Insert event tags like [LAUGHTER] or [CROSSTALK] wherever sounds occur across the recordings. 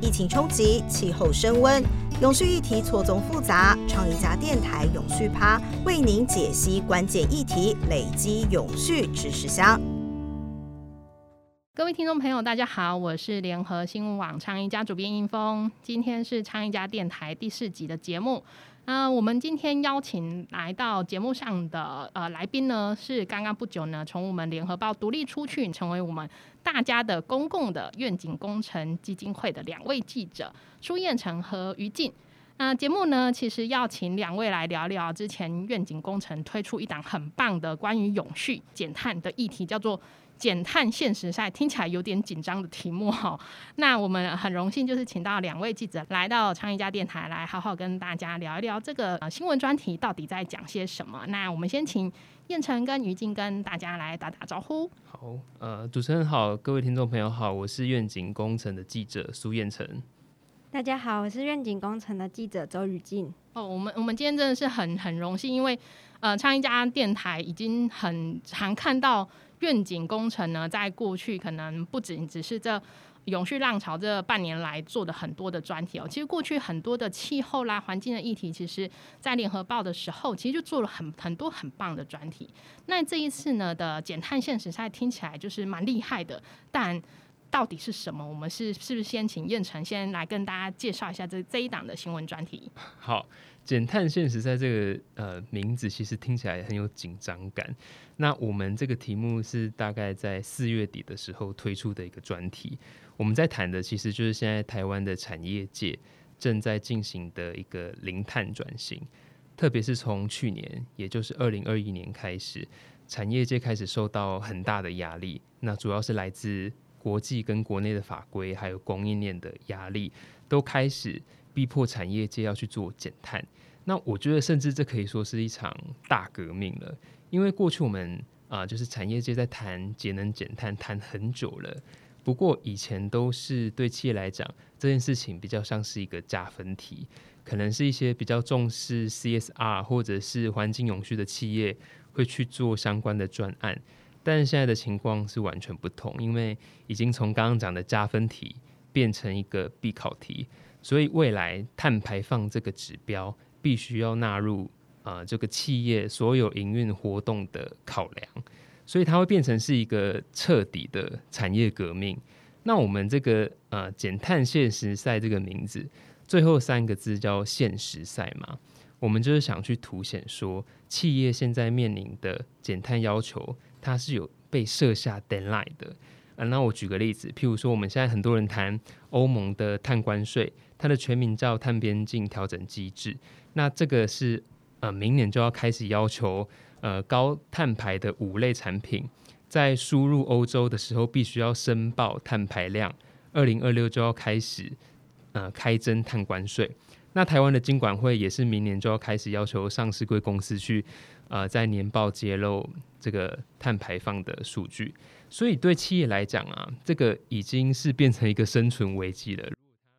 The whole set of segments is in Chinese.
疫情冲击，气候升温，永续议题错综复杂。创一家电台永续趴为您解析关键议题，累积永续知识箱。各位听众朋友，大家好，我是联合新闻网倡一家主编英峰，今天是倡一家电台第四集的节目。那我们今天邀请来到节目上的呃来宾呢，是刚刚不久呢从我们联合报独立出去，成为我们大家的公共的愿景工程基金会的两位记者苏燕成和于静。那节目呢，其实要请两位来聊聊之前愿景工程推出一档很棒的关于永续减碳的议题，叫做。减碳现实赛听起来有点紧张的题目哈，[LAUGHS] 那我们很荣幸就是请到两位记者来到昌一家电台来好好跟大家聊一聊这个呃新闻专题到底在讲些什么。那我们先请燕城跟于静跟大家来打打招呼。好，呃，主持人好，各位听众朋友好，我是愿景工程的记者苏燕城。大家好，我是愿景工程的记者周雨静。哦，我们我们今天真的是很很荣幸，因为呃昌一家电台已经很常看到。愿景工程呢，在过去可能不仅只是这永续浪潮这半年来做的很多的专题哦，其实过去很多的气候啦、环境的议题，其实在联合报的时候，其实就做了很很多很棒的专题。那这一次呢的减碳现实赛听起来就是蛮厉害的，但到底是什么？我们是是不是先请燕城先来跟大家介绍一下这这一档的新闻专题？好。减碳现实，在这个呃名字其实听起来很有紧张感。那我们这个题目是大概在四月底的时候推出的一个专题。我们在谈的其实就是现在台湾的产业界正在进行的一个零碳转型，特别是从去年，也就是二零二一年开始，产业界开始受到很大的压力。那主要是来自国际跟国内的法规，还有供应链的压力，都开始逼迫产业界要去做减碳。那我觉得，甚至这可以说是一场大革命了，因为过去我们啊，就是产业界在谈节能减碳谈很久了。不过以前都是对企业来讲，这件事情比较像是一个加分题，可能是一些比较重视 CSR 或者是环境永续的企业会去做相关的专案。但是现在的情况是完全不同，因为已经从刚刚讲的加分题变成一个必考题，所以未来碳排放这个指标。必须要纳入啊这个企业所有营运活动的考量，所以它会变成是一个彻底的产业革命。那我们这个呃减碳现实赛这个名字，最后三个字叫现实赛嘛，我们就是想去凸显说，企业现在面临的减碳要求，它是有被设下 deadline 的。啊，那我举个例子，譬如说我们现在很多人谈欧盟的碳关税，它的全名叫碳边境调整机制。那这个是呃，明年就要开始要求呃高碳排的五类产品，在输入欧洲的时候必须要申报碳排量，二零二六就要开始呃开征碳关税。那台湾的经管会也是明年就要开始要求上市贵公司去呃在年报揭露这个碳排放的数据，所以对企业来讲啊，这个已经是变成一个生存危机了。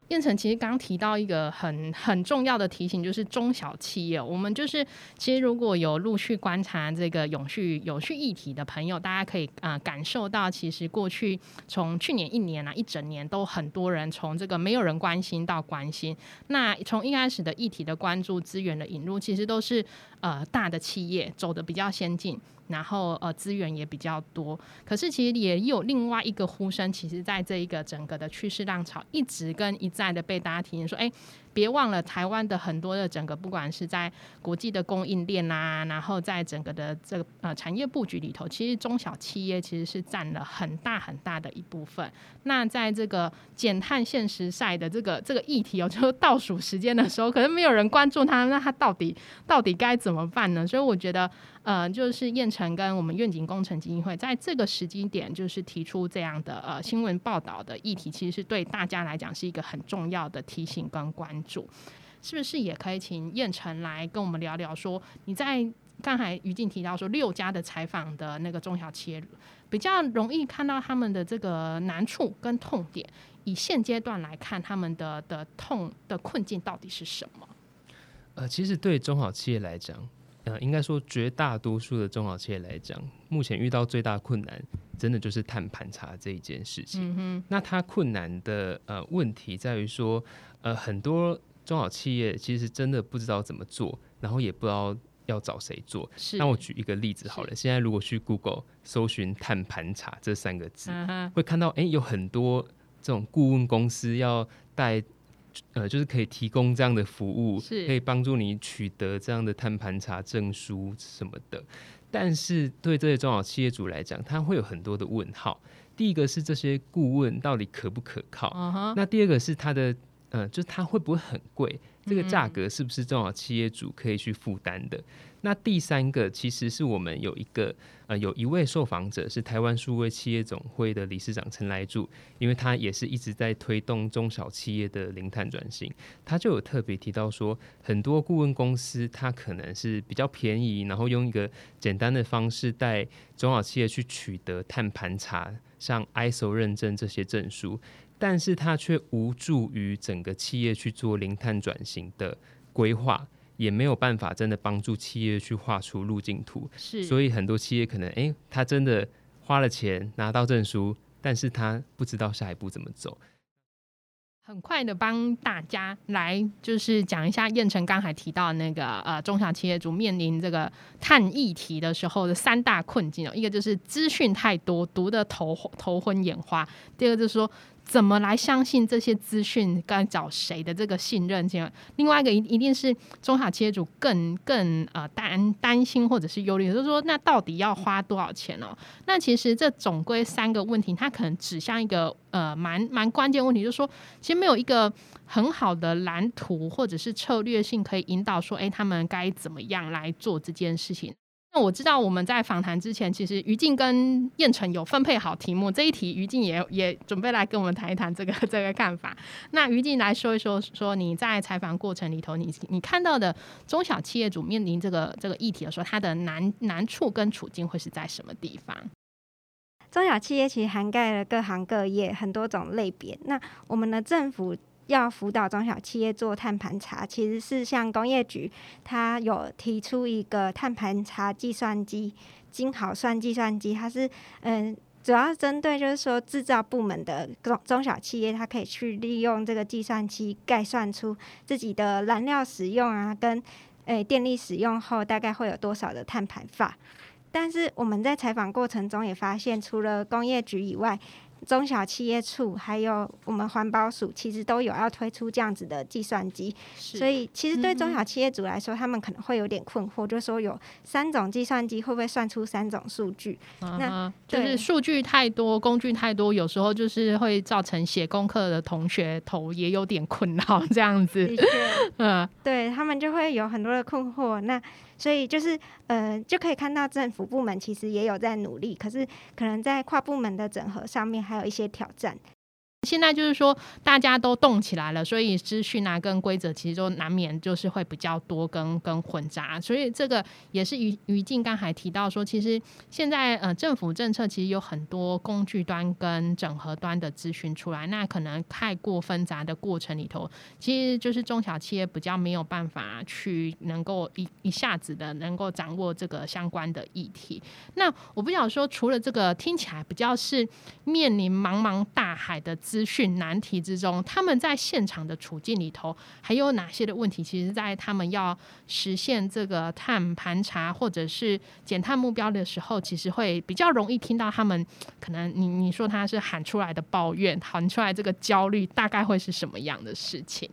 燕城其实刚提到一个很很重要的提醒，就是中小企业。我们就是其实如果有陆续观察这个永续永续议题的朋友，大家可以啊感受到，其实过去从去年一年啊一整年，都很多人从这个没有人关心到关心。那从一开始的议题的关注、资源的引入，其实都是呃大的企业走的比较先进。然后呃资源也比较多，可是其实也有另外一个呼声，其实在这一个整个的趋势浪潮，一直跟一再的被大家提说，哎。别忘了，台湾的很多的整个，不管是在国际的供应链啊，然后在整个的这个呃产业布局里头，其实中小企业其实是占了很大很大的一部分。那在这个减碳现实赛的这个这个议题哦，就倒数时间的时候，可能没有人关注它，那它到底到底该怎么办呢？所以我觉得，呃，就是燕城跟我们愿景工程基金会在这个时机点，就是提出这样的呃新闻报道的议题，其实是对大家来讲是一个很重要的提醒跟关。主是不是也可以请燕城来跟我们聊聊？说你在刚才于静提到说六家的采访的那个中小企业，比较容易看到他们的这个难处跟痛点。以现阶段来看，他们的的痛的困境到底是什么？呃，其实对中小企业来讲，呃，应该说绝大多数的中小企业来讲，目前遇到最大困难，真的就是碳盘查这一件事情。嗯，那它困难的呃问题在于说，呃，很多中小企业其实真的不知道怎么做，然后也不知道要找谁做。是。那我举一个例子好了，现在如果去 Google 搜寻“碳盘查”这三个字，嗯，会看到哎、有很多这种顾问公司要带。呃，就是可以提供这样的服务，是可以帮助你取得这样的碳盘查证书什么的。但是对这些中小企业主来讲，他会有很多的问号。第一个是这些顾问到底可不可靠？那第二个是他的，呃，就是它会不会很贵？这个价嗯格是不是中小企业主可以去负担的？那第三个其实是我们有一个，呃，有一位受访者是台湾数位企业总会的理事长陈来柱，因为他也是一直在推动中小企业的零碳转型，他就有特别提到说，很多顾问公司它可能是比较便宜，然后用一个简单的方式带中小企业去取得碳盘查，像 ISO 认证这些证书。但是它却无助于整个企业去做零碳转型的规划，也没有办法真的帮助企业去画出路径图。是。所以很多企业可能，诶，他真的花了钱拿到证书，但是他不知道下一步怎么走。很快的帮大家来就是讲一下燕城刚才提到的那个呃中小企业主面临这个碳议题的时候的三大困境哦，一个就是资讯太多，读的头头昏眼花；第二个就是说怎么来相信这些资讯，该找谁的这个信任；另外一个一一定是中小企业主更更呃担担心或者是忧虑，就是说那到底要花多少钱哦？那其实这总归三个问题，它可能指向一个呃蛮蛮关键问题，就是说其实没有一个很好的蓝图或者是策略性可以引导说，哎，他们该怎么样来做这件事情。我知道我们在访谈之前，其实于静跟燕城有分配好题目，这一题于静也也准备来跟我们谈一谈这个 [LAUGHS] 这个看法。那于静来说一说，说你在采访过程里头，你你看到的中小企业主面临这个这个议题的时候，它的难难处跟处境会是在什么地方？中小企业其实涵盖了各行各业很多种类别。那我们的政府要辅导中小企业做碳盘查，其实是像工业局，它有提出一个碳盘查计算机，金好算计算机，它是嗯。主要针对就是说制造部门的中中小企业，它可以去利用这个计算机概算出自己的燃料使用啊，跟诶电力使用后大概会有多少的碳排放。但是我们在采访过程中也发现，除了工业局以外，中小企业处还有我们环保署，其实都有要推出这样子的计算机。所以，其实对中小企业主来说，他们可能会有点困惑，就说有三种计算机会不会算出三种数据？那就是数据太多，工具太多，有时候就是会造成写功课的同学头也有点困扰，这样子。的确，[LAUGHS] 嗯，对他们就会有很多的困惑。那所以就是呃，就可以看到政府部门其实也有在努力，可是可能在跨部门的整合上面还有一些挑战。现在就是说大家都动起来了，所以资讯啊跟规则其实都难免就是会比较多跟跟混杂，所以这个也是于于静刚才提到说，其实现在呃政府政策其实有很多工具端跟整合端的资讯出来，那可能太过纷杂的过程里头，其实就是中小企业比较没有办法去能够一一下子的能够掌握这个相关的议题。那我不想说，除了这个听起来比较是面临茫茫大海的资讯难题之中，他们在现场的处境里头还有哪些的问题？其实，在他们要实现这个碳盘查或者是减碳目标的时候，其实会比较容易听到他们可能你你说他是喊出来的抱怨，喊出来这个焦虑，大概会是什么样的事情？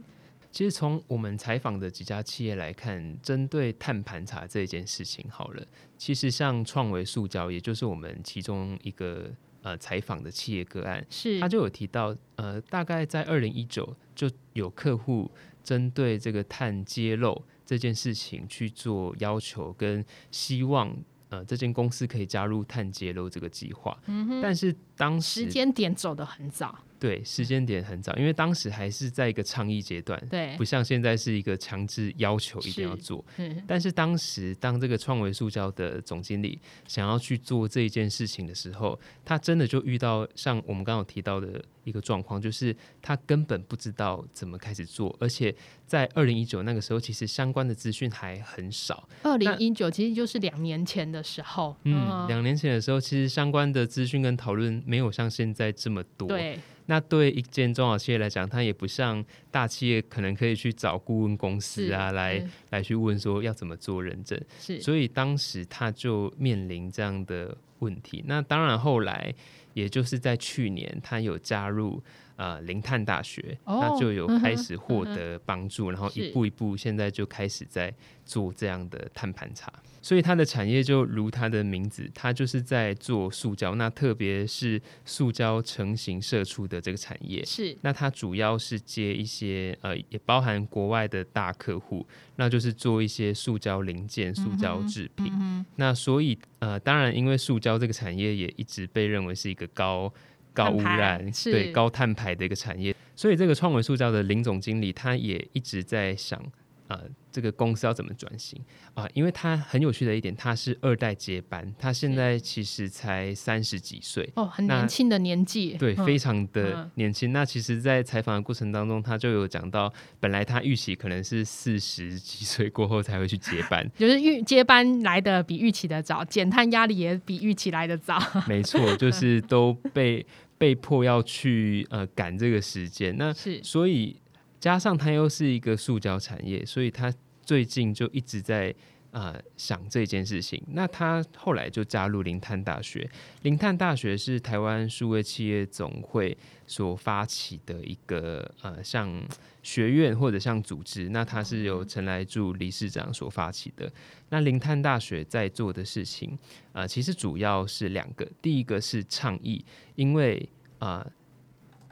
其实从我们采访的几家企业来看，针对碳盘查这件事情，好了，其实像创维塑胶，也就是我们其中一个呃采访的企业个案，是。他就有提到，呃，大概在二零一九就有客户针对这个碳揭露这件事情去做要求，跟希望呃这间公司可以加入碳揭露这个计划。嗯哼，但是当时时间点走得很早，对时间点很早，因为当时还是在一个倡议阶段，对不，像现在是一个强制要求一定要是做。嗯但是当时当这个创维塑胶的总经理想要去做这一件事情的时候，他真的就遇到像我们刚刚有提到的一个状况，就是他根本不知道怎么开始做，而且在二零一九那个时候，其实相关的资讯还很少。二零一九其实就是两年前的时候，嗯，两年前的时候，其实相关的资讯跟讨论没有像现在这么多。对那对一间中小企业来讲，它也不像大企业，可能可以去找顾问公司啊，是来嗯来去问说要怎么做认证。是，所以当时他就面临这样的问题。那当然后来，也就是在去年，他有加入呃零碳大学，哦那就有开始获得帮助，然后一步一步，现在就开始在做这样的碳盘查。所以它的产业就如它的名字，它就是在做塑胶，那特别是塑胶成型射出的这个产业。是那它主要是接一些呃，也包含国外的大客户，那就是做一些塑胶零件、塑胶制品。嗯那所以呃，当然，因为塑胶这个产业也一直被认为是一个高高污染、对高碳排的一个产业，所以这个创维塑胶的林总经理他也一直在想。呃，这个公司要怎么转型啊、因为他很有趣的一点，他是二代接班，他现在其实才三十几岁，哦，很年轻的年纪，对，嗯非常的嗯年轻。那其实，在采访的过程当中，他就有讲到，本来他预期可能是四十几岁过后才会去接班，[LAUGHS] 就是预接班来的比预期的早，减碳压力也比预期来的早。没错，[LAUGHS] 就是都被被迫要去呃赶这个时间。那是所以加上它又是一个塑胶产业，所以他最近就一直在呃想这件事情。那他后来就加入林碳大学，林碳大学是台湾数位企业总会所发起的一个呃像学院或者像组织，那它是由陈来柱理事长所发起的。那林碳大学在做的事情，呃，其实主要是两个，第一个是倡议，因为啊。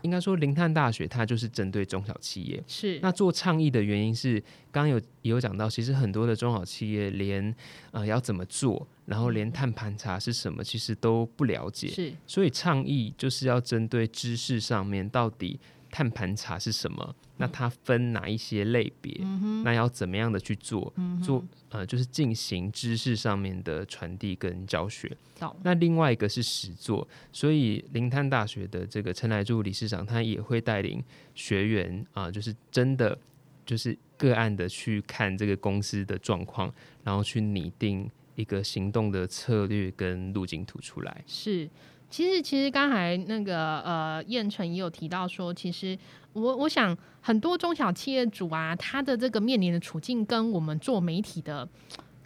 应该说，零碳大学它就是针对中小企业，是，那做倡议的原因是，刚刚有也有讲到，其实很多的中小企业连呃要怎么做，然后连碳盘查是什么，其实都不了解。是所以倡议就是要针对知识上面，到底碳盘查是什么，那它分哪一些类别，那要怎么样的去做，做呃就是进行知识上面的传递跟教学。懂那另外一个是实做，所以林滩大学的这个陈来柱理事长，他也会带领学员啊、就是真的就是个案的去看这个公司的状况，然后去拟定一个行动的策略跟路径图出来。是。其实，其实刚才那个呃，燕城也有提到说，其实我我想很多中小企业主啊，他的这个面临的处境跟我们做媒体的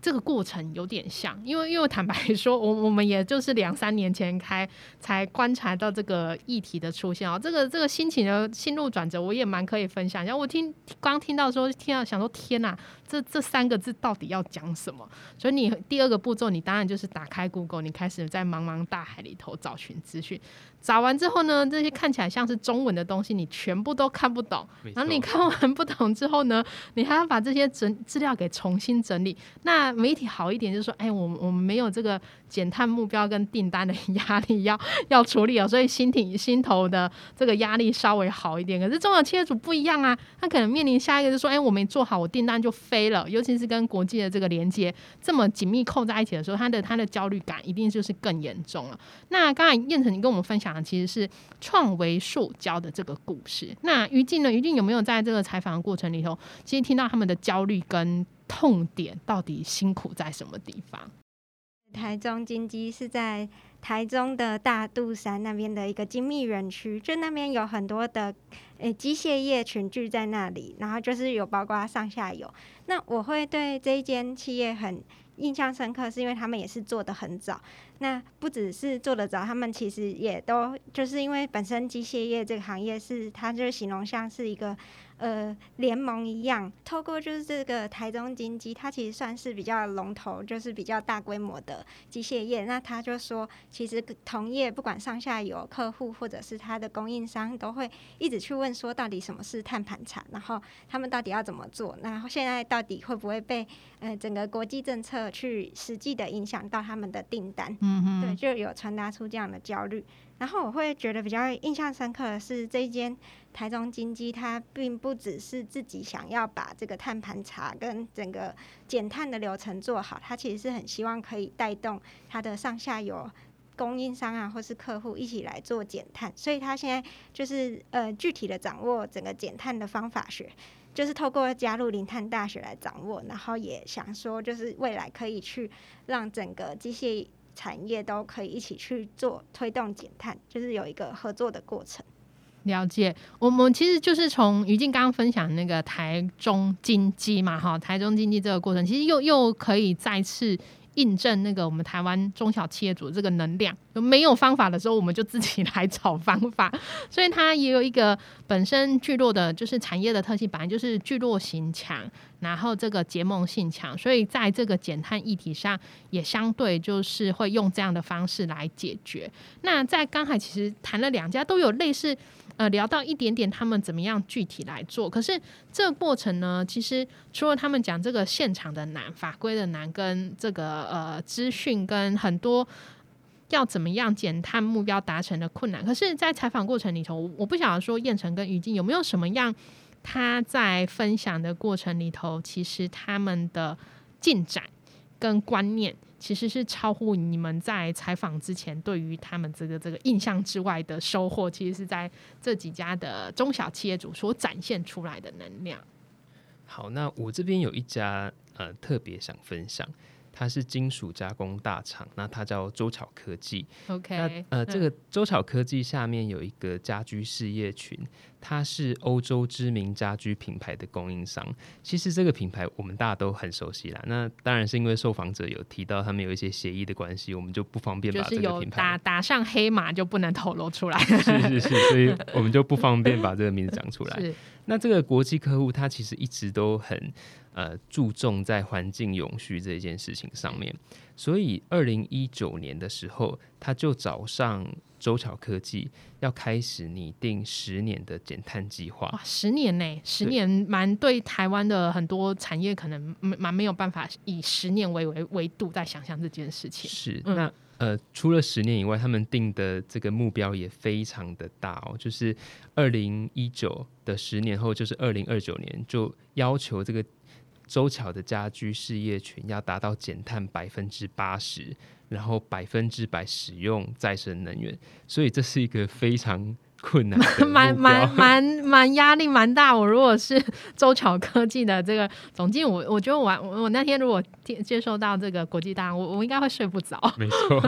这个过程有点像，因为因为坦白说，我我们也就是两三年前开才观察到这个议题的出现哦，这个这个心情的心路转折，我也蛮可以分享一下。我听刚听到说，听到想说天哪、这这三个字到底要讲什么？所以你第二个步骤，你当然就是打开 Google，你开始在茫茫大海里头找寻资讯。找完之后呢，这些看起来像是中文的东西，你全部都看不懂。然后你看完不懂之后呢，你还要把这些整资料给重新整理。那媒体好一点，就是说，哎，我们我们没有这个减碳目标跟订单的 [LAUGHS] 压力要要处理哦，所以心挺心头的这个压力稍微好一点。可是中小企业主不一样啊，他可能面临下一个就是说，哎，我没做好，我订单就飞了。尤其是跟国际的这个连接这么紧密扣在一起的时候，他的他的焦虑感一定就是更严重了。那刚才燕城你跟我们分享的其实是创维塑胶的这个故事。那于静呢？于静有没有在这个采访的过程里头，其实听到他们的焦虑跟痛点到底辛苦在什么地方？台中金鸡是在台中的大肚山那边的一个精密园区，就那边有很多的诶机械业群聚在那里，然后就是有包括上下游。那我会对这一间企业很印象深刻，是因为他们也是做的很早。那不只是做得早，他们其实也都就是因为本身机械业这个行业是，它就是形容像是一个呃联盟一样，透过就是这个台中金机，它其实算是比较龙头，就是比较大规模的机械业。那他就说，其实同业不管上下游客户或者是他的供应商，都会一直去问说，到底什么是碳盘查，然后他们到底要怎么做，然后现在到底会不会被呃整个国际政策去实际的影响到他们的订单。嗯哼，对，就有传达出这样的焦虑。然后我会觉得比较印象深刻的是，这一间台中金鸡，它并不只是自己想要把这个碳盘查跟整个减碳的流程做好，它其实是很希望可以带动它的上下游供应商啊，或是客户一起来做减碳。所以它现在就是呃具体的掌握整个减碳的方法学，就是透过加入零碳大学来掌握，然后也想说就是未来可以去让整个机械。产业都可以一起去做推动减碳，就是有一个合作的过程。了解，我们其实就是从于静刚刚分享那个台中经济嘛，哈，台中经济这个过程，其实又又可以再次。印证那个我们台湾中小企业主这个能量，没有方法的时候，我们就自己来找方法。[LAUGHS] 所以它也有一个本身聚落的，就是产业的特性，本来就是聚落型强，然后这个结盟性强，所以在这个减碳议题上，也相对就是会用这样的方式来解决。那在刚才其实谈了两家都有类似。呃，聊到一点点他们怎么样具体来做，可是这个过程呢，其实除了他们讲这个现场的难、法规的难，跟这个呃资讯跟很多要怎么样减碳目标达成的困难，可是，在采访过程里头，我不晓得说燕城跟于静有没有什么样他在分享的过程里头，其实他们的进展跟观念。其实是超乎你们在采访之前对于他们这个这个印象之外的收获，其实是在这几家的中小企业主所展现出来的能量。好，那我这边有一家呃特别想分享。它是金属加工大厂，那它叫周巧科技。OK，那呃，这个周巧科技下面有一个家居事业群，它是欧洲知名家居品牌的供应商。其实这个品牌我们大家都很熟悉啦。那当然是因为受访者有提到他们有一些协议的关系，我们就不方便把这个品牌打打上黑马，就不能透露出来。[LAUGHS] 是是是，所以我们就不方便把这个名字讲出来。[LAUGHS] 那这个国际客户，他其实一直都很。呃，注重在环境永续这件事情上面，所以二零一九年的时候，他就找上周巧科技，要开始拟定十年的减碳计划。哇，十年呢？十年蛮对台湾的很多产业可能蛮没有办法以十年为为维度在想象这件事情。是那。呃，除了十年以外，他们定的这个目标也非常的大哦，就是二零一九的十年后，就是二零二九年，就要求这个周巧的家居事业群要达到减碳百分之八十，然后百分之百使用再生能源，所以这是一个非常。困难，[LAUGHS] 蛮蛮蛮 [LAUGHS] 蛮压力蛮大。我如果是周巧科技的这个总经理，我我觉得我我那天如果接接受到这个国际大，我我应该会睡不着。[LAUGHS] 没错，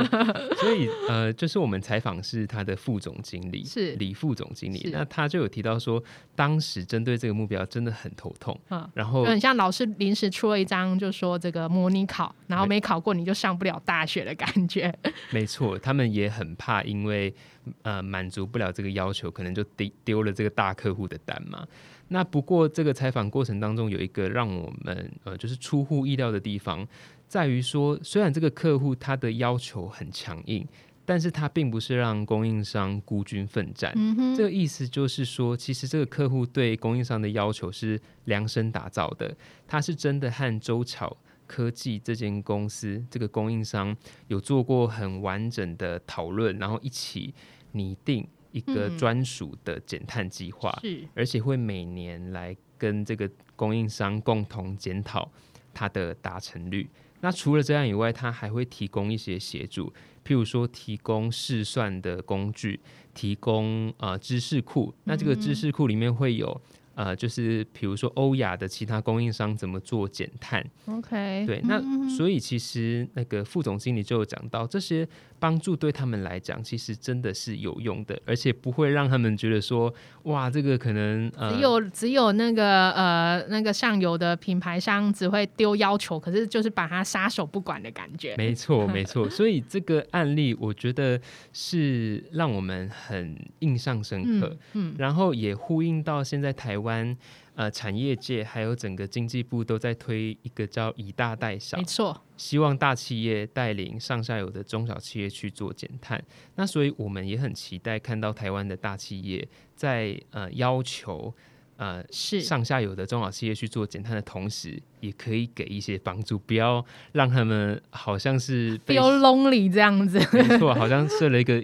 所以呃，就是我们采访是他的副总经理，是李副总经理，那他就有提到说，当时针对这个目标真的很头痛，嗯，然后很像老师临时出了一张，就说这个模拟考，然后没考过你就上不了大学的感觉。没错，他们也很怕，因为。呃，满足不了这个要求，可能就丢丢了这个大客户的单嘛。那不过这个采访过程当中有一个让我们呃，就是出乎意料的地方，在于说，虽然这个客户他的要求很强硬，但是他并不是让供应商孤军奋战。这个意思就是说，其实这个客户对供应商的要求是量身打造的，他是真的和周巧。科技这间公司，这个供应商有做过很完整的讨论，然后一起拟定一个专属的减碳计划，是，而且会每年来跟这个供应商共同检讨它的达成率。那除了这样以外，它还会提供一些协助，譬如说提供试算的工具，提供呃知识库。那这个知识库里面会有。呃，就是比如说欧亚的其他供应商怎么做减碳？OK，对，那所以其实那个副总经理就有讲到，这些帮助对他们来讲，其实真的是有用的，而且不会让他们觉得说，哇，这个可能呃，只有只有那个呃那个上游的品牌商只会丢要求，可是就是把他撒手不管的感觉。没错，没错，所以这个案例我觉得是让我们很印象深刻，嗯，然后也呼应到现在台湾。湾呃，产业界还有整个经济部都在推一个叫“以大带小”，没错，希望大企业带领上下游的中小企业去做减碳。那所以我们也很期待看到台湾的大企业在呃要求呃是上下游的中小企业去做减碳的同时，也可以给一些帮助，不要让他们好像是被 feel lonely 这样子。没错，好像设了一个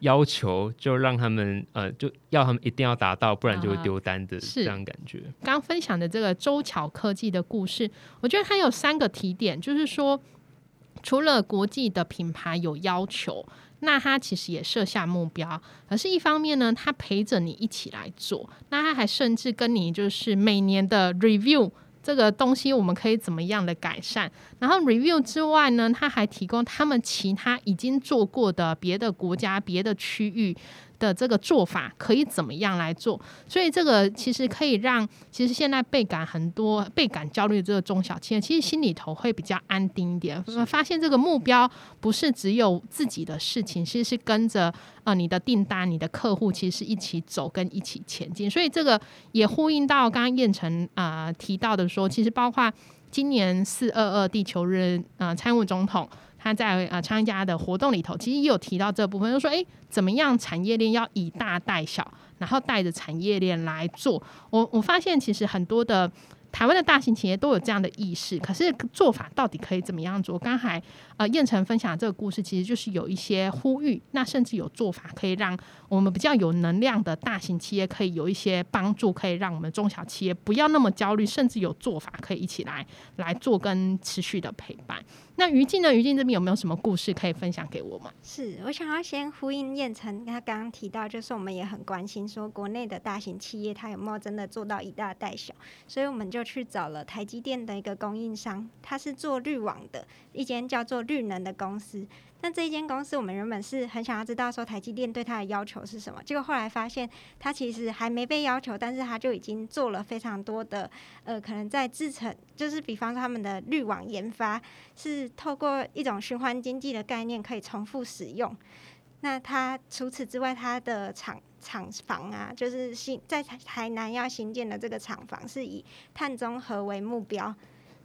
要求，就让他们呃就要他们一定要达到，不然就会啊丢单的是这样感觉。刚分享的这个周巧科技的故事，我觉得它有三个提点，就是说，除了国际的品牌有要求，那它其实也设下目标，可是一方面呢，它陪着你一起来做，那它还甚至跟你就是每年的 review。这个东西我们可以怎么样的改善？然后 review 之外呢，他还提供他们其他已经做过的别的国家、别的区域的这个做法可以怎么样来做。所以这个其实可以让其实现在倍感很多倍感焦虑这个中小企业，其实心里头会比较安定一点，发现这个目标不是只有自己的事情，其实是跟着呃你的订单、你的客户，其实是一起走跟一起前进。所以这个也呼应到刚刚燕城啊、提到的说，其实包括今年四二二地球日，呃，参务总统。他在呃参加的活动里头，其实也有提到这部分，就说诶，怎么样产业链要以大带小，然后带着产业链来做。我我发现其实很多的台湾的大型企业都有这样的意识，可是做法到底可以怎么样做？刚才呃燕城分享这个故事，其实就是有一些呼吁，那甚至有做法可以让我们比较有能量的大型企业可以有一些帮助，可以让我们中小企业不要那么焦虑，甚至有做法可以一起来来做跟持续的陪伴。那于静呢？于静这边有没有什么故事可以分享给我们？是我想要先呼应燕城，他刚刚提到，就是我们也很关心说国内的大型企业，它有没有真的做到以大带小，所以我们就去找了台积电的一个供应商，他是做滤网的一间叫做绿能的公司。那这一间公司，我们原本是很想要知道说台积电对它的要求是什么，结果后来发现它其实还没被要求，但是它就已经做了非常多的呃，可能在制成，就是比方说他们的滤网研发是透过一种循环经济的概念，可以重复使用。那它除此之外，它的厂厂房啊，就是新在台台南要新建的这个厂房，是以碳中和为目标。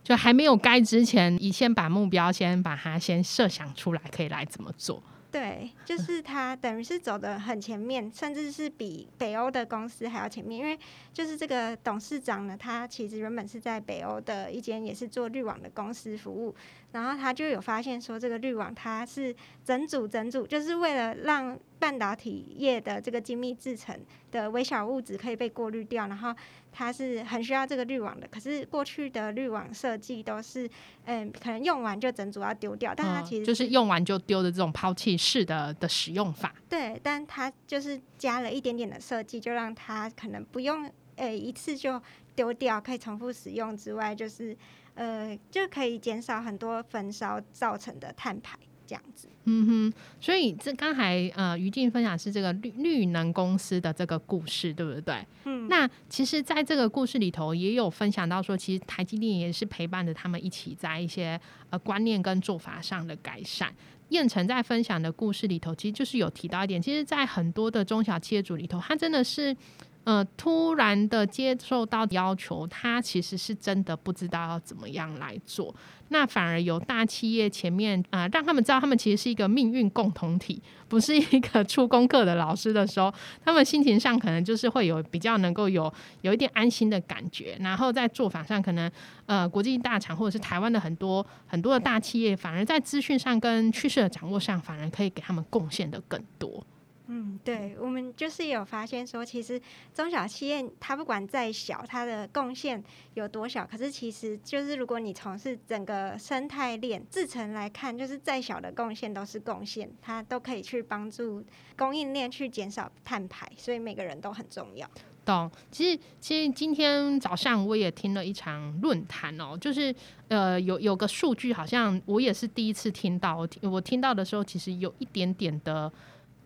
就还没有该之前，你先把目标先把它先设想出来，可以来怎么做？对，就是它等于是走的很前面，甚至是比北欧的公司还要前面。因为就是这个董事长呢，他其实原本是在北欧的一间也是做滤网的公司服务，然后他就有发现说，这个滤网它是整组整组，就是为了让半导体业的这个精密制成的微小物质可以被过滤掉，然后它是很需要这个滤网的。可是过去的滤网设计都是，嗯，可能用完就整组要丢掉，但它嗯其实就是用完就丢的这种抛弃式的的使用法。对，但它就是加了一点点的设计，就让它可能不用呃一次就丢掉，可以重复使用之外，就是呃就可以减少很多焚烧造成的碳排这样子。嗯哼，所以这刚才呃于静分享是这个绿绿能公司的这个故事，对不对？嗯，那其实，在这个故事里头，也有分享到说，其实台积电也是陪伴着他们一起在一些呃观念跟做法上的改善。燕城在分享的故事里头，其实就是有提到一点，其实，在很多的中小企业主里头，他真的是。呃，突然的接受到要求，他其实是真的不知道要怎么样来做。那反而有大企业前面啊、让他们知道他们其实是一个命运共同体，不是一个出功课的老师的时候，他们心情上可能就是会有比较能够有有一点安心的感觉。然后在做法上，可能呃国际大厂或者是台湾的很多很多的大企业，反而在资讯上跟趋势的掌握上，反而可以给他们贡献的更多。嗯，对，我们就是有发现说，其实中小企业它不管再小，它的贡献有多小，可是其实就是如果你从事整个生态链制成来看，就是再小的贡献都是贡献，它都可以去帮助供应链去减少碳排，所以每个人都很重要。懂，其实其实今天早上我也听了一场论坛哦，就是呃有有个数据，好像我也是第一次听到，我听我听到的时候，其实有一点点的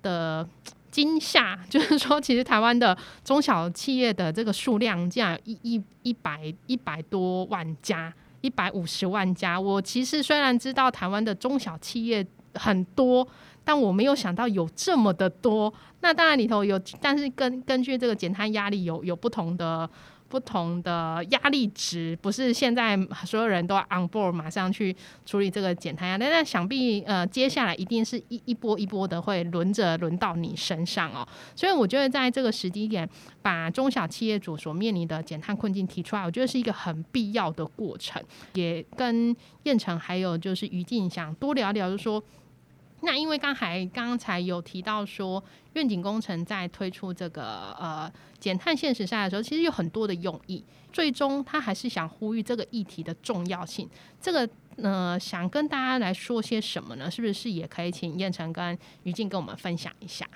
的惊吓，就是说，其实台湾的中小企业的这个数量竟然一一一百一百多万家，一百五十万家。我其实虽然知道台湾的中小企业很多。但我没有想到有这么的多。那当然里头有，但是根根据这个减碳压力有有不同的。不同的压力值，不是现在所有人都 on board 马上去处理这个减碳压力，那想必呃接下来一定是一一波一波的会轮着轮到你身上哦。所以我觉得在这个时机点，把中小企业主所面临的减碳困境提出来，我觉得是一个很必要的过程。也跟燕城还有就是于静想多聊聊，就说。那因为刚才刚才有提到说，愿景工程在推出这个呃减碳现实赛的时候，其实有很多的用意，最终他还是想呼吁这个议题的重要性。这个呃，想跟大家来说些什么呢？是不是也可以请燕城跟于静跟我们分享一下？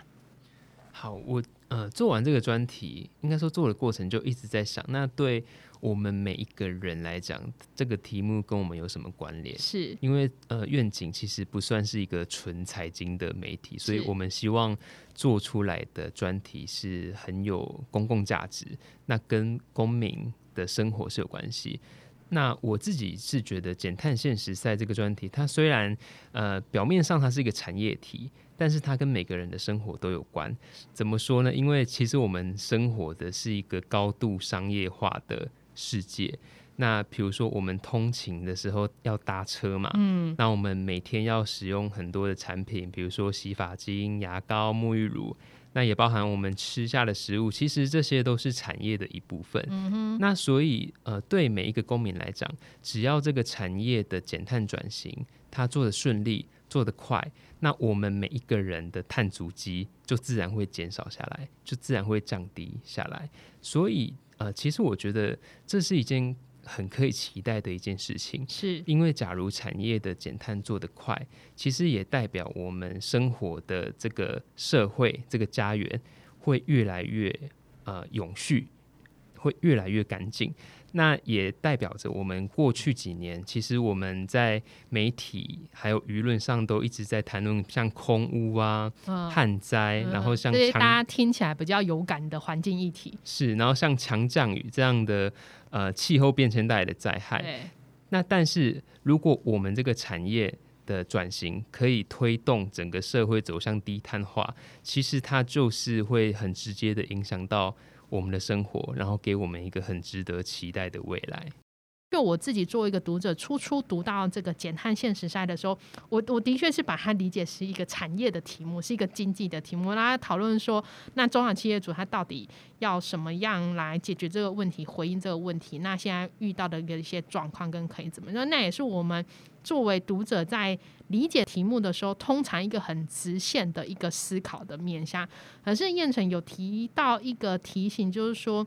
好，我呃做完这个专题，应该说做的过程就一直在想，那对。我们每一个人来讲，这个题目跟我们有什么关联？是因为呃，愿景其实不算是一个纯财经的媒体，所以我们希望做出来的专题是很有公共价值，那跟公民的生活是有关系。那我自己是觉得减碳现实赛这个专题，它虽然呃表面上它是一个产业题，但是它跟每个人的生活都有关。怎么说呢？因为其实我们生活的是一个高度商业化的。世界，那比如说我们通勤的时候要搭车嘛，嗯，那我们每天要使用很多的产品，比如说洗发精、牙膏、沐浴乳，那也包含我们吃下的食物，其实这些都是产业的一部分。嗯哼，那所以呃，对每一个公民来讲，只要这个产业的减碳转型，它做的顺利、做得快，那我们每一个人的碳足迹就自然会减少下来，就自然会降低下来。所以。呃，其实我觉得这是一件很可以期待的一件事情，是因为假如产业的减碳做得快，其实也代表我们生活的这个社会、这个家园会越来越呃永续，会越来越干净。那也代表着我们过去几年，其实我们在媒体还有舆论上都一直在谈论像空污啊、旱灾，然后像大家听起来比较有感的环境议题是，然后像强降雨这样的呃气候变迁带来的灾害。那但是如果我们这个产业的转型可以推动整个社会走向低碳化，其实它就是会很直接的影响到。我们的生活，然后给我们一个很值得期待的未来。就我自己作为一个读者，初初读到这个减碳现实赛的时候，我我的确是把它理解是一个产业的题目，是一个经济的题目。大家讨论说，那中小企业主他到底要什么样来解决这个问题，回应这个问题？那现在遇到的一个一些状况跟可以怎么？那那也是我们作为读者在理解题目的时候，通常一个很直线的一个思考的面向。可是燕城有提到一个提醒，就是说。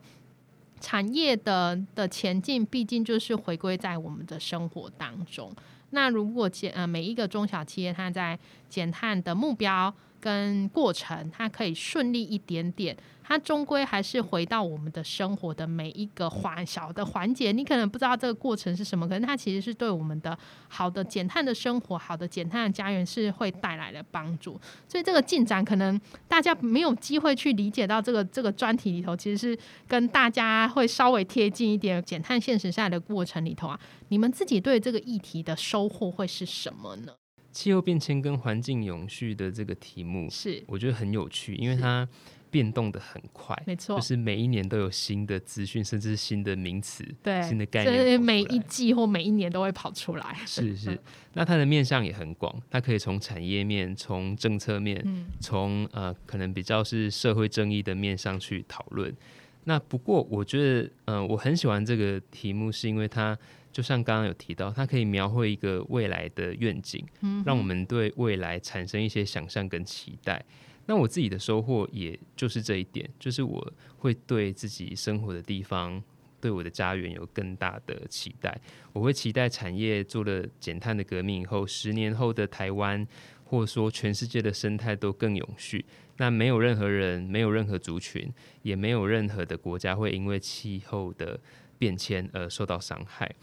产业的的前进，毕竟就是回归在我们的生活当中。那如果减呃每一个中小企业，它在减碳的目标跟过程，它可以顺利一点点。它终归还是回到我们的生活的每一个环小的环节，你可能不知道这个过程是什么，可能它其实是对我们的好的减碳的生活、好的减碳的家园是会带来的帮助。所以这个进展可能大家没有机会去理解到这个这个专题里头，其实是跟大家会稍微贴近一点减碳现实下的过程里头啊。你们自己对这个议题的收获会是什么呢？气候变迁跟环境永续的这个题目是我觉得很有趣，因为它。变动的很快，没错，就是每一年都有新的资讯，甚至是新的名词、对新的概念，每一季或每一年都会跑出来。是是，那它的面向也很广，它可以从产业面、从政策面、从呃可能比较是社会正义的面上去讨论。那不过我觉得，嗯，我很喜欢这个题目，是因为它就像刚刚有提到，它可以描绘一个未来的愿景，嗯，让我们对未来产生一些想象跟期待。那我自己的收获，也就是这一点，就是我会对自己生活的地方，对我的家园有更大的期待。我会期待产业做了减碳的革命以后，十年后的台湾，或者说全世界的生态都更永续。那没有任何人，没有任何族群，也没有任何的国家会因为气候的变迁而受到伤害。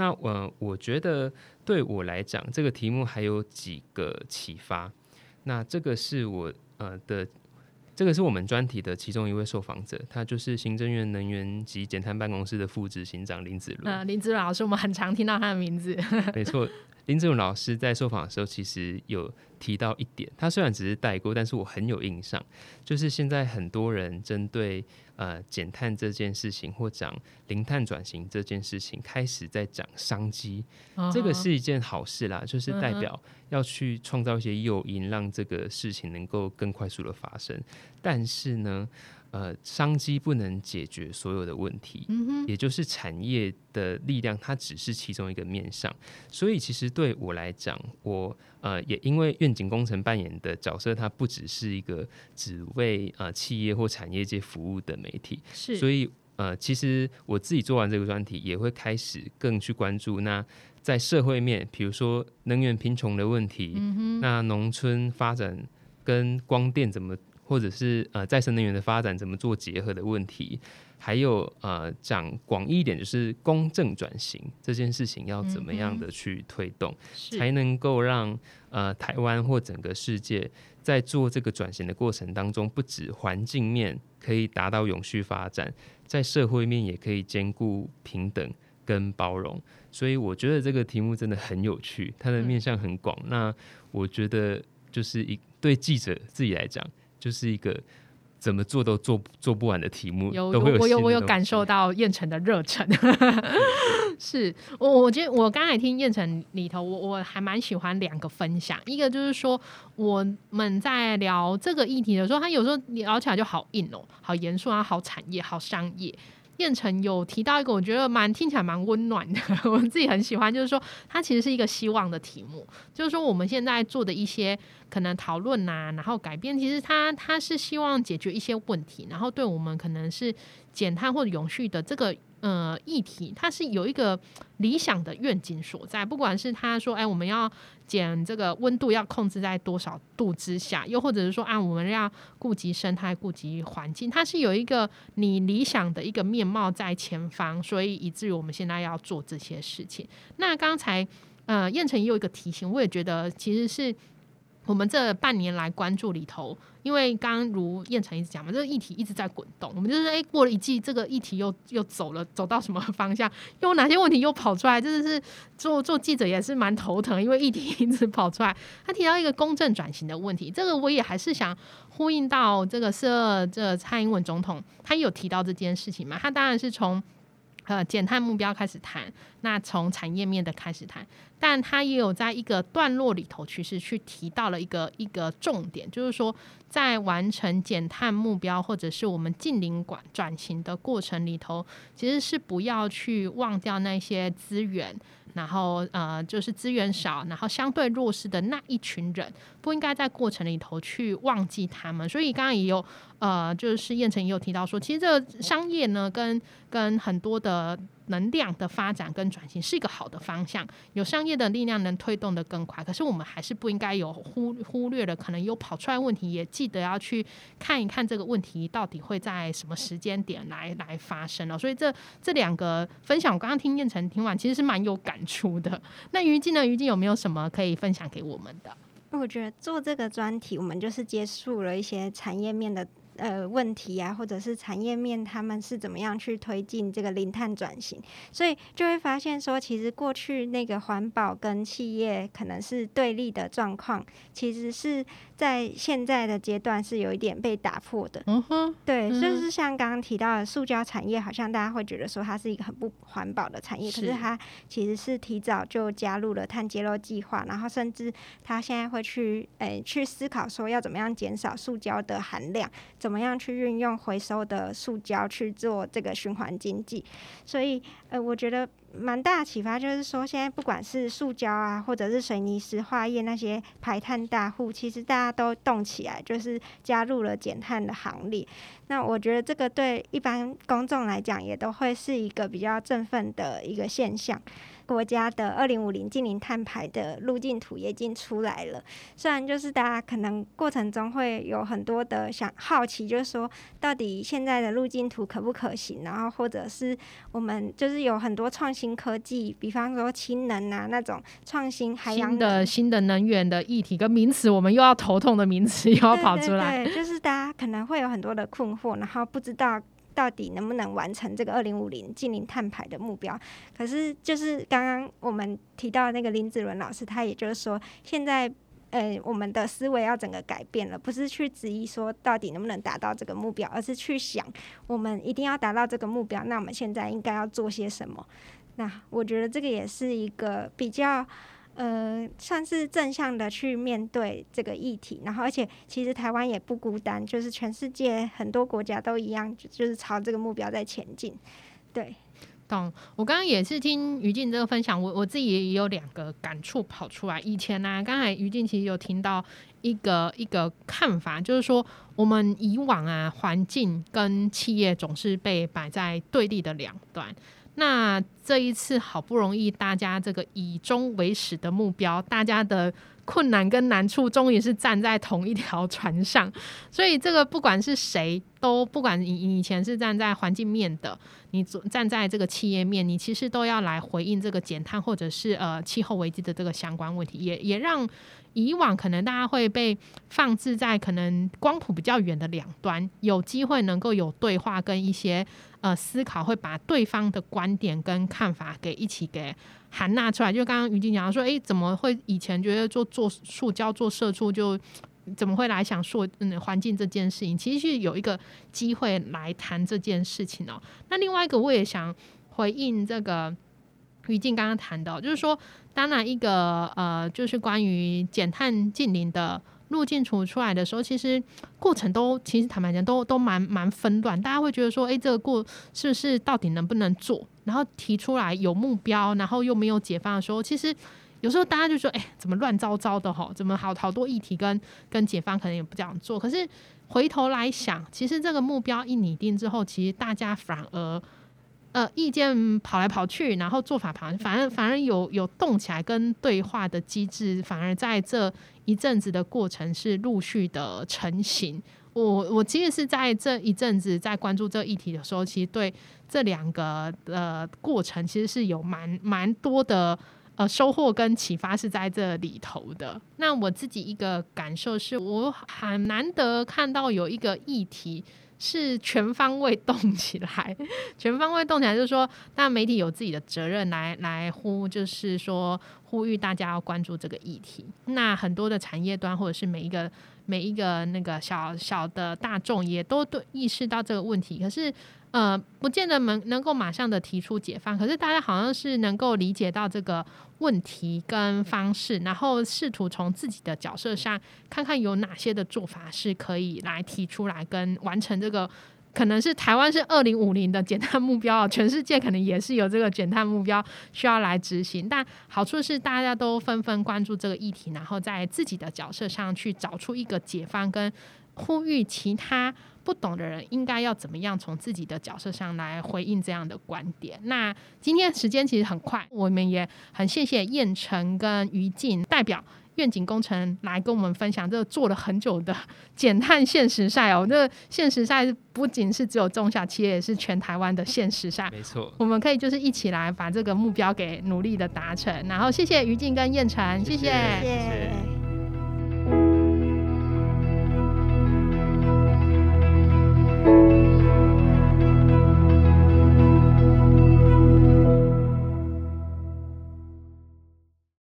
那我我觉得对我来讲，这个题目还有几个启发。那这个是我。呃的，这个是我们专题的其中一位受访者，他就是行政院能源及减碳办公室的副执行长林子伦。林子伦老师，我们很常听到他的名字。[LAUGHS] 没错，林子伦老师在受访的时候，其实有提到一点，他虽然只是带过，但是我很有印象，就是现在很多人针对呃减碳这件事情或讲零碳转型这件事情，开始在讲商机，这个是一件好事啦，就是代表要去创造一些诱因，让这个事情能够更快速的发生。但是呢，呃，商机不能解决所有的问题，嗯也就是产业的力量，它只是其中一个面向。所以，其实对我来讲，我呃也因为愿景工程扮演的角色，它不只是一个只为呃企业或产业界服务的媒体，是，所以呃，其实我自己做完这个专题，也会开始更去关注那在社会面，比如说能源贫穷的问题，嗯那农村发展跟光电怎么。或者是呃再生能源的发展怎么做结合的问题，还有呃讲广义一点，就是公正转型这件事情要怎么样的去推动，才能够让呃台湾或整个世界在做这个转型的过程当中，不止环境面可以达到永续发展，在社会面也可以兼顾平等跟包容。所以我觉得这个题目真的很有趣，它的面向很广。那我觉得就是一对记者自己来讲。就是一个怎么做都做做不完的题目，有我有我有感受到燕城的热忱，[LAUGHS] 是我我觉得我刚才听燕城里头，我我还蛮喜欢两个分享，一个就是说我们在聊这个议题的时候，他有时候聊起来就好硬哦，好严肃啊，好产业，好商业。变成有提到一个，我觉得蛮听起来蛮温暖的，[LAUGHS] 我自己很喜欢，就是说它其实是一个希望的题目，就是说我们现在做的一些可能讨论呐，然后改变，其实它它是希望解决一些问题，然后对我们可能是减碳或者永续的这个。呃，议题它是有一个理想的愿景所在，不管是他说，哎，我们要减这个温度要控制在多少度之下，又或者是说，啊，我们要顾及生态、顾及环境，它是有一个你理想的一个面貌在前方，所以以至于我们现在要做这些事情。那刚才呃，燕城也有一个提醒，我也觉得其实是。我们这半年来关注里头，因为刚刚如燕城一直讲嘛，这个议题一直在滚动。我们就是哎，过了一季，这个议题又又走了，走到什么方向？又哪些问题又跑出来？真的是做 [LAUGHS] 做记者也是蛮头疼，因为议题一直跑出来。他提到一个公正转型的问题，这个我也还是想呼应到这个是这蔡英文总统，他有提到这件事情嘛？他当然是从呃减碳目标开始谈，那从产业面的开始谈。但他也有在一个段落里头，其实去提到了一个一个重点，就是说，在完成减碳目标或者是我们近邻管转型的过程里头，其实是不要去忘掉那些资源。然后呃，就是资源少，然后相对弱势的那一群人，不应该在过程里头去忘记他们。所以刚刚也有呃，就是燕城也有提到说，其实这个商业呢，跟跟很多的能量的发展跟转型是一个好的方向，有商业的力量能推动的更快。可是我们还是不应该有忽忽略了可能有跑出来问题，也记得要去看一看这个问题到底会在什么时间点来来发生了。所以这这两个分享，我刚刚听燕城听完，其实是蛮有感。触的那于静呢？于静有没有什么可以分享给我们的？我觉得做这个专题，我们就是接触了一些产业面的。呃，问题啊，或者是产业面，他们是怎么样去推进这个零碳转型？所以就会发现说，其实过去那个环保跟企业可能是对立的状况，其实是在现在的阶段是有一点被打破的。嗯哼，对，就是像刚刚提到的塑胶产业，好像大家会觉得说它是一个很不环保的产业，可是它其实是提早就加入了碳揭露计划，然后甚至它现在会去诶去思考说要怎么样减少塑胶的含量。怎怎么样去运用回收的塑胶去做这个循环经济？所以，呃，我觉得蛮大的启发就是说，现在不管是塑胶啊，或者是水泥石化业那些排碳大户，其实大家都动起来，就是加入了减碳的行列。那我觉得这个对一般公众来讲，也都会是一个比较振奋的一个现象。国家的二零五零近零碳排的路径图也已经出来了。虽然就是大家可能过程中会有很多的想好奇，就是说到底现在的路径图可不可行？然后或者是我们就是有很多创新科技，比方说氢能啊那种创新海洋的新的能源的议题跟名词，我们又要头痛的名词又要跑出来。对，就是大家可能会有很多的困惑，然后不知道。到底能不能完成这个二零五零近零碳排的目标？可是就是刚刚我们提到那个林子伦老师，他也就是说，现在呃，我们的思维要整个改变了，不是去质疑说到底能不能达到这个目标，而是去想我们一定要达到这个目标，那我们现在应该要做些什么？那我觉得这个也是一个比较呃，算是正向的去面对这个议题。然后，而且其实台湾也不孤单，就是全世界很多国家都一样，就就是朝这个目标在前进。对。懂，我刚刚也是听于静这个分享，我我自己也有两个感触跑出来。以前呢，刚才于静其实有听到一个一个看法，就是说我们以往啊，环境跟企业总是被摆在对立的两端。那这一次好不容易大家这个以终为始的目标，大家的困难跟难处终于是站在同一条船上，所以这个不管是谁都不管你以前是站在环境面的。你站在这个企业面，你其实都要来回应这个减碳或者是呃气候危机的这个相关问题，也也让以往可能大家会被放置在可能光谱比较远的两端，有机会能够有对话跟一些呃思考，会把对方的观点跟看法给一起给含纳出来。就刚刚于静讲说，诶，怎么会以前觉得做做塑胶做社畜就。怎么会来想说嗯环境这件事情？其实是有一个机会来谈这件事情哦。那另外一个我也想回应这个于静刚刚谈到，就是说，当然一个呃，就是关于减碳近零的路径图出来的时候，其实过程都其实坦白讲都都蛮蛮纷乱。大家会觉得说，哎，这个过是不是到底能不能做？然后提出来有目标，然后又没有解放的时候，其实。有时候大家就说：“哎，怎么乱糟糟的吼？怎么好好多议题跟跟解放可能也不这样做。可是回头来想，其实这个目标一拟定之后，其实大家反而呃意见跑来跑去，然后做法跑，反而反而有有动起来跟对话的机制，反而在这一阵子的过程是陆续的成型。我我其实是在这一阵子在关注这议题的时候，其实对这两个呃过程其实是有蛮蛮多的。”呃，收获跟启发是在这里头的。那我自己一个感受是，我很难得看到有一个议题是全方位动起来，[LAUGHS] 全方位动起来，就是说，那媒体有自己的责任来来呼，就是说呼吁大家要关注这个议题。那很多的产业端或者是每一个每一个那个小小的大众也都对意识到这个问题，可是。呃，不见得能能够马上的提出解放，可是大家好像是能够理解到这个问题跟方式，然后试图从自己的角色上看看有哪些的做法是可以来提出来跟完成这个，可能是台湾是二零五零的减碳目标，全世界可能也是有这个减碳目标需要来执行，但好处是大家都纷纷关注这个议题，然后在自己的角色上去找出一个解方跟呼吁其他。不懂的人应该要怎么样从自己的角色上来回应这样的观点？那今天时间其实很快，我们也很谢谢燕城跟于静代表愿景工程来跟我们分享这个做了很久的减碳现实赛哦。这现实赛不仅是只有中小企业，也是全台湾的现实赛。没错，我们可以就是一起来把这个目标给努力的达成。然后谢谢于静跟燕城，谢谢。